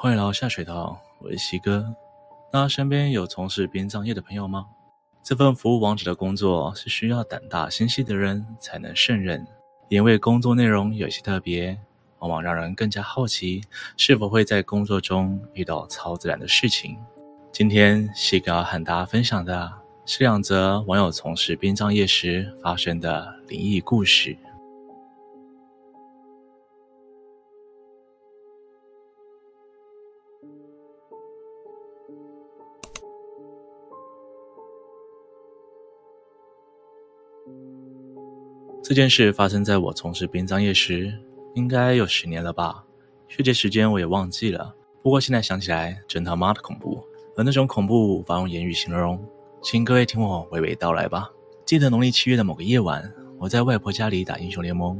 欢迎来到下水道，我是西哥。大家身边有从事殡葬业的朋友吗？这份服务亡者的工作是需要胆大心细的人才能胜任，因为工作内容有些特别，往往让人更加好奇是否会在工作中遇到超自然的事情。今天西哥要和大家分享的是两则网友从事殡葬业时发生的灵异故事。这件事发生在我从事殡葬业时，应该有十年了吧，确切时间我也忘记了。不过现在想起来，真他妈的恐怖，而那种恐怖无法用言语形容，请各位听我娓娓道来吧。记得农历七月的某个夜晚，我在外婆家里打英雄联盟，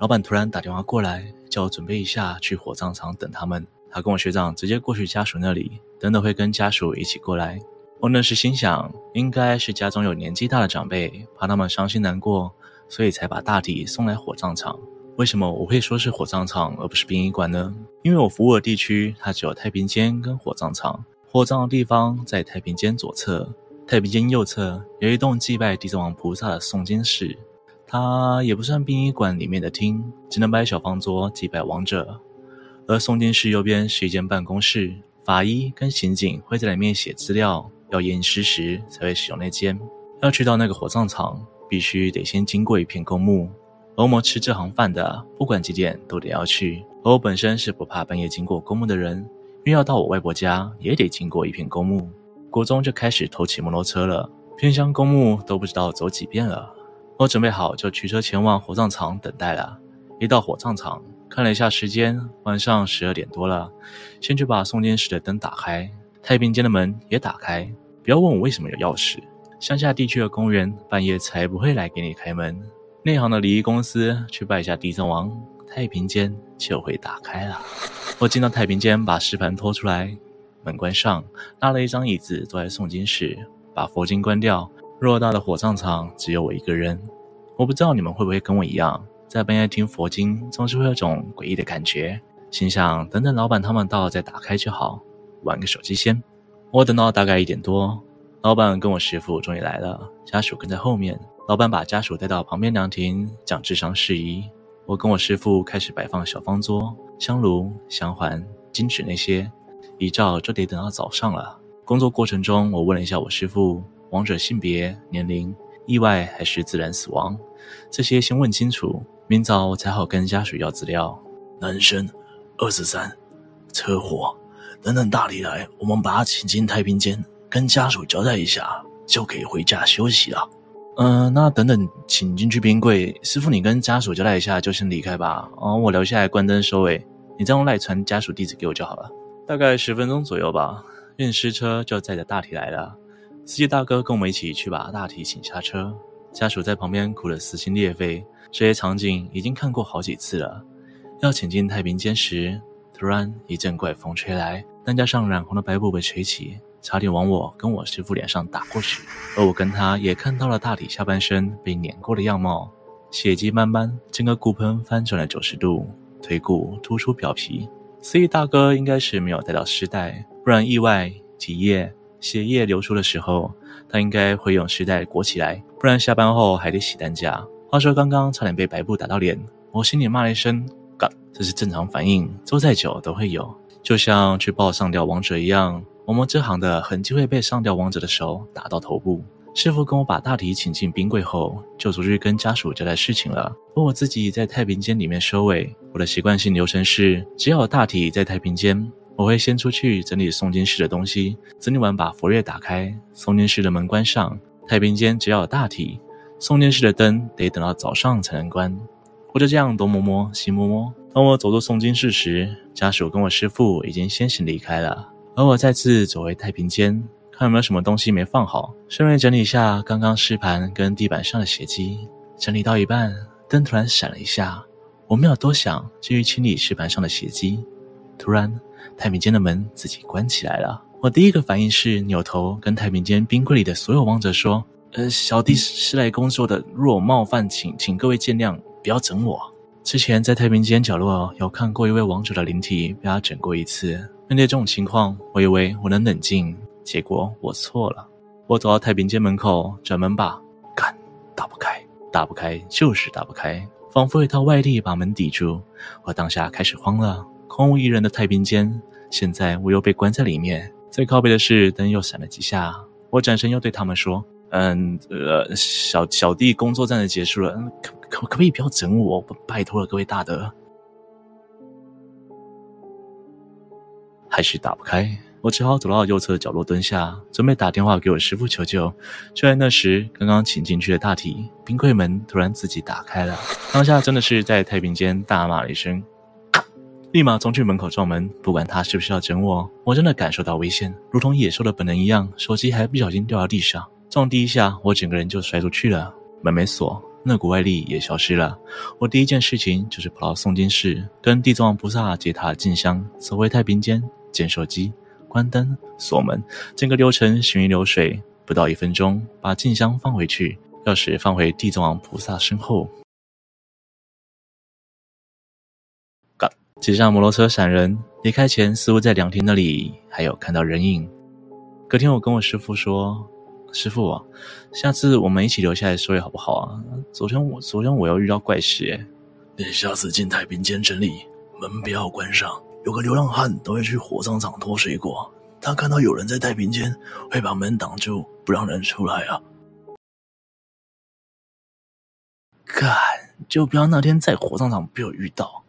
老板突然打电话过来，叫我准备一下去火葬场等他们。他跟我学长直接过去家属那里，等等会跟家属一起过来。我那时心想，应该是家中有年纪大的长辈，怕他们伤心难过。所以才把大体送来火葬场。为什么我会说是火葬场而不是殡仪馆呢？因为我服务的地区它只有太平间跟火葬场。火葬的地方在太平间左侧，太平间右侧有一栋祭拜地藏王菩萨的诵经室。它也不算殡仪馆里面的厅，只能摆小方桌祭拜亡者。而诵经室右边是一间办公室，法医跟刑警会在里面写资料，要验尸时才会使用那间。要去到那个火葬场。必须得先经过一片公墓，而我吃这行饭的，不管几点都得要去。而我本身是不怕半夜经过公墓的人，因为要到我外婆家也得经过一片公墓。国中就开始偷骑摩托车了，偏乡公墓都不知道走几遍了。我准备好就驱车前往火葬场等待了。一到火葬场，看了一下时间，晚上十二点多了，先去把诵经室的灯打开，太平间的门也打开。不要问我为什么有钥匙。乡下地区的公园，半夜才不会来给你开门。内行的礼仪公司去拜一下地藏王，太平间就会打开了。我进到太平间，把石盘拖出来，门关上，拉了一张椅子坐在诵经室，把佛经关掉。偌大的火葬场只有我一个人，我不知道你们会不会跟我一样，在半夜听佛经总是会有种诡异的感觉。心想等等老板他们到了再打开就好，玩个手机先。我等到大概一点多。老板跟我师傅终于来了，家属跟在后面。老板把家属带到旁边凉亭讲治丧事宜。我跟我师傅开始摆放小方桌、香炉、香环、金纸那些，一照就得等到早上了。工作过程中，我问了一下我师傅，亡者性别、年龄、意外还是自然死亡，这些先问清楚，明早才好跟家属要资料。男生，二十三，车祸。等等大体来，我们把他请进太平间。跟家属交代一下，就可以回家休息了。嗯、那等等，请进去冰柜。师傅，你跟家属交代一下，就先离开吧。哦，我留下来关灯收尾。你再用赖传家属地址给我就好了。大概十分钟左右吧，运尸车就载着大体来了。司机大哥跟我们一起去把大体请下车。家属在旁边哭得撕心裂肺。这些场景已经看过好几次了。要请进太平间时，突然一阵怪风吹来，担架上染红的白布被吹起。差点往我跟我师傅脸上打过去，而我跟他也看到了大体下半身被碾过的样貌，血迹斑斑，整个骨盆翻转了九十度，腿骨突出表皮。所以大哥应该是没有带到尸袋，不然意外积液血液流出的时候，他应该会用尸袋裹起来，不然下班后还得洗担架。话说刚刚差点被白布打到脸，我心里骂了一声“干”，这是正常反应，坐再久都会有，就像去抱上吊亡者一样。我们这行的很忌讳被上吊亡者的手打到头部。师傅跟我把大体请进冰柜后，就出去跟家属交代事情了。而我自己在太平间里面收尾。我的习惯性流程是，只要有大体在太平间，我会先出去整理诵经室的东西，整理完把佛乐打开，诵经室的门关上。太平间只要有大体，诵经室的灯得等到早上才能关。我就这样东摸摸西摸摸。当我走入诵经室时，家属跟我师傅已经先行离开了。而我再次走回太平间，看有没有什么东西没放好，顺便整理一下刚刚尸盘跟地板上的血迹。整理到一半，灯突然闪了一下，我没有多想，继续清理尸盘上的血迹。突然，太平间的门自己关起来了。我第一个反应是扭头跟太平间冰柜里的所有王者说：“呃，小弟是来工作的，若冒犯，请请各位见谅，不要整我。”之前在太平间角落有看过一位王者的灵体被他整过一次。面对这种情况，我以为我能冷静，结果我错了。我走到太平间门口，转门把，干，打不开，打不开，就是打不开，仿佛有一套外力把门抵住。我当下开始慌了，空无一人的太平间，现在我又被关在里面。最靠北的是，灯又闪了几下，我转身又对他们说：“嗯，呃，小小弟工作暂时结束了，可可可不可以不要整我？拜托了，各位大德。”还是打不开，我只好走到右侧角落蹲下，准备打电话给我师傅求救。就在那时，刚刚请进去的大体冰柜门突然自己打开了，当下真的是在太平间大骂了一声。立马冲去门口撞门，不管他是不是要整我，我真的感受到危险，如同野兽的本能一样，手机还不小心掉到地上，撞第一下，我整个人就摔出去了。门没锁，那股外力也消失了。我第一件事情就是跑到诵经室，跟地藏王菩萨接他的进香，走回太平间，捡手机，关灯，锁门，整个流程行云流水，不到一分钟，把静香放回去，钥匙放回地藏王菩萨身后。骑上摩托车闪人，离开前似乎在凉亭那里还有看到人影。隔天我跟我师傅说：“师傅啊，下次我们一起留下来说好不好啊？昨天我昨天我又遇到怪事诶。你下次进太平间整理，门不要关上。有个流浪汉都会去火葬场拖水果，他看到有人在太平间，会把门挡住，不让人出来啊。干，就不要那天在火葬场被我遇到。”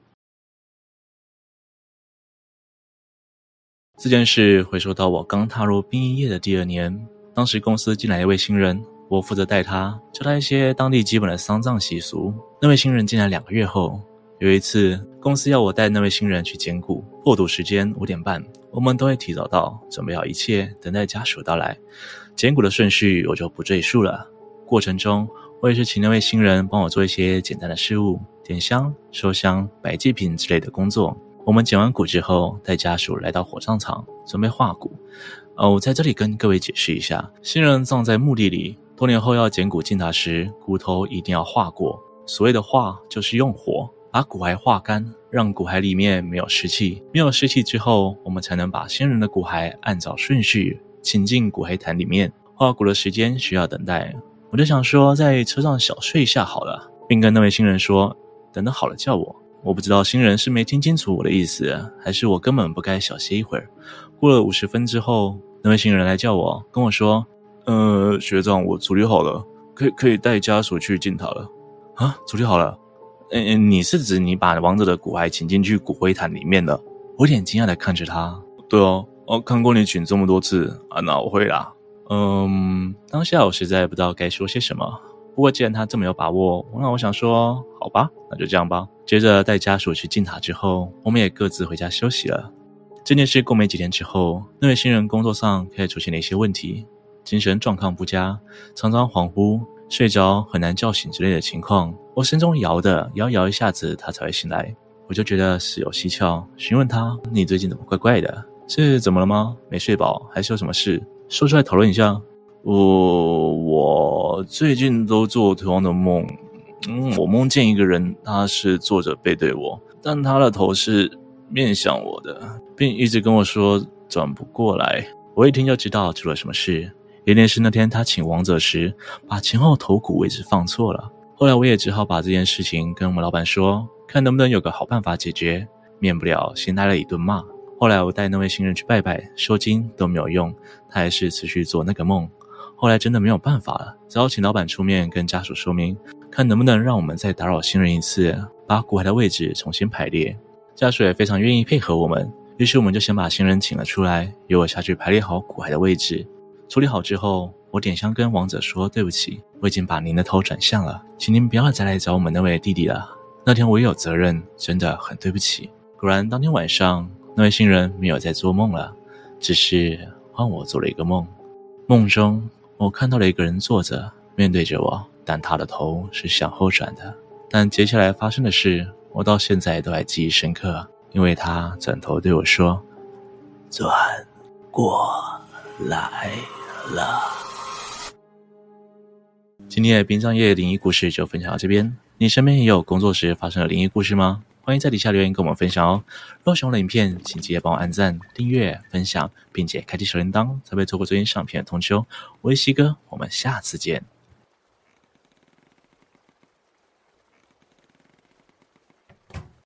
这件事回溯到我刚踏入殡仪业的第二年，当时公司进来一位新人，我负责带他，教他一些当地基本的丧葬习俗。那位新人进来两个月后，有一次公司要我带那位新人去捡骨，破土时间五点半，我们都会提早到，准备好一切，等待家属到来。捡骨的顺序我就不赘述了。过程中，我也是请那位新人帮我做一些简单的事物，点香、收香、摆祭品之类的工作。我们捡完骨之后，带家属来到火葬场，准备化骨。哦，我在这里跟各位解释一下：新人葬在墓地里，多年后要捡骨进塔时，骨头一定要化过。所谓的化，就是用火把骨骸化干，让骨骸里面没有湿气。没有湿气之后，我们才能把新人的骨骸按照顺序请进骨骸坛里面。化骨的时间需要等待，我就想说，在车上小睡一下好了，并跟那位新人说：等等好了叫我。我不知道新人是没听清楚我的意思，还是我根本不该小歇一会儿。过了五十分之后，那位新人来叫我，跟我说：“呃，学长，我处理好了，可以可以带家属去进塔了。”啊，处理好了？嗯、你是指你把王者的骨骸请进去骨灰坛里面的？我有点惊讶的看着他。对哦，我看过你请这么多次啊，那我会啦。嗯，当下我实在不知道该说些什么。不过既然他这么有把握，那我想说，好吧，那就这样吧。接着带家属去进塔之后，我们也各自回家休息了。这件事过没几天之后，那位新人工作上开始出现了一些问题，精神状况不佳，常常恍惚、睡着很难叫醒之类的情况。我心中摇的摇摇一下子，他才会醒来。我就觉得事有蹊跷，询问他：“你最近怎么怪怪的？是怎么了吗？没睡饱，还是有什么事？说出来讨论一下。”我我最近都做同样的梦，嗯，我梦见一个人，他是坐着背对我，但他的头是面向我的，并一直跟我说转不过来。我一听就知道出了什么事，一定是那天他请王者时把前后头骨位置放错了。后来我也只好把这件事情跟我们老板说，看能不能有个好办法解决，免不了先挨了一顿骂。后来我带那位新人去拜拜、收惊都没有用，他还是持续做那个梦。后来真的没有办法了，只好请老板出面跟家属说明，看能不能让我们再打扰新人一次，把骨骸的位置重新排列。家属也非常愿意配合我们，于是我们就先把新人请了出来，由我下去排列好骨骸的位置。处理好之后，我点香跟王者说：“对不起，我已经把您的头转向了，请您不要再来找我们那位弟弟了。那天我也有责任，真的很对不起。”果然，当天晚上那位新人没有在做梦了，只是换我做了一个梦，梦中。我看到了一个人坐着，面对着我，但他的头是向后转的。但接下来发生的事，我到现在都还记忆深刻，因为他转头对我说：“转过来了。”今天的殡葬业灵异故事就分享到这边。你身边也有工作时发生的灵异故事吗？欢迎在底下留言跟我们分享哦。如果喜欢我的影片，请记得帮我按赞、订阅、分享，并且开启小铃铛，才不会错过最新上片的通知哦。我是西哥，我们下次见。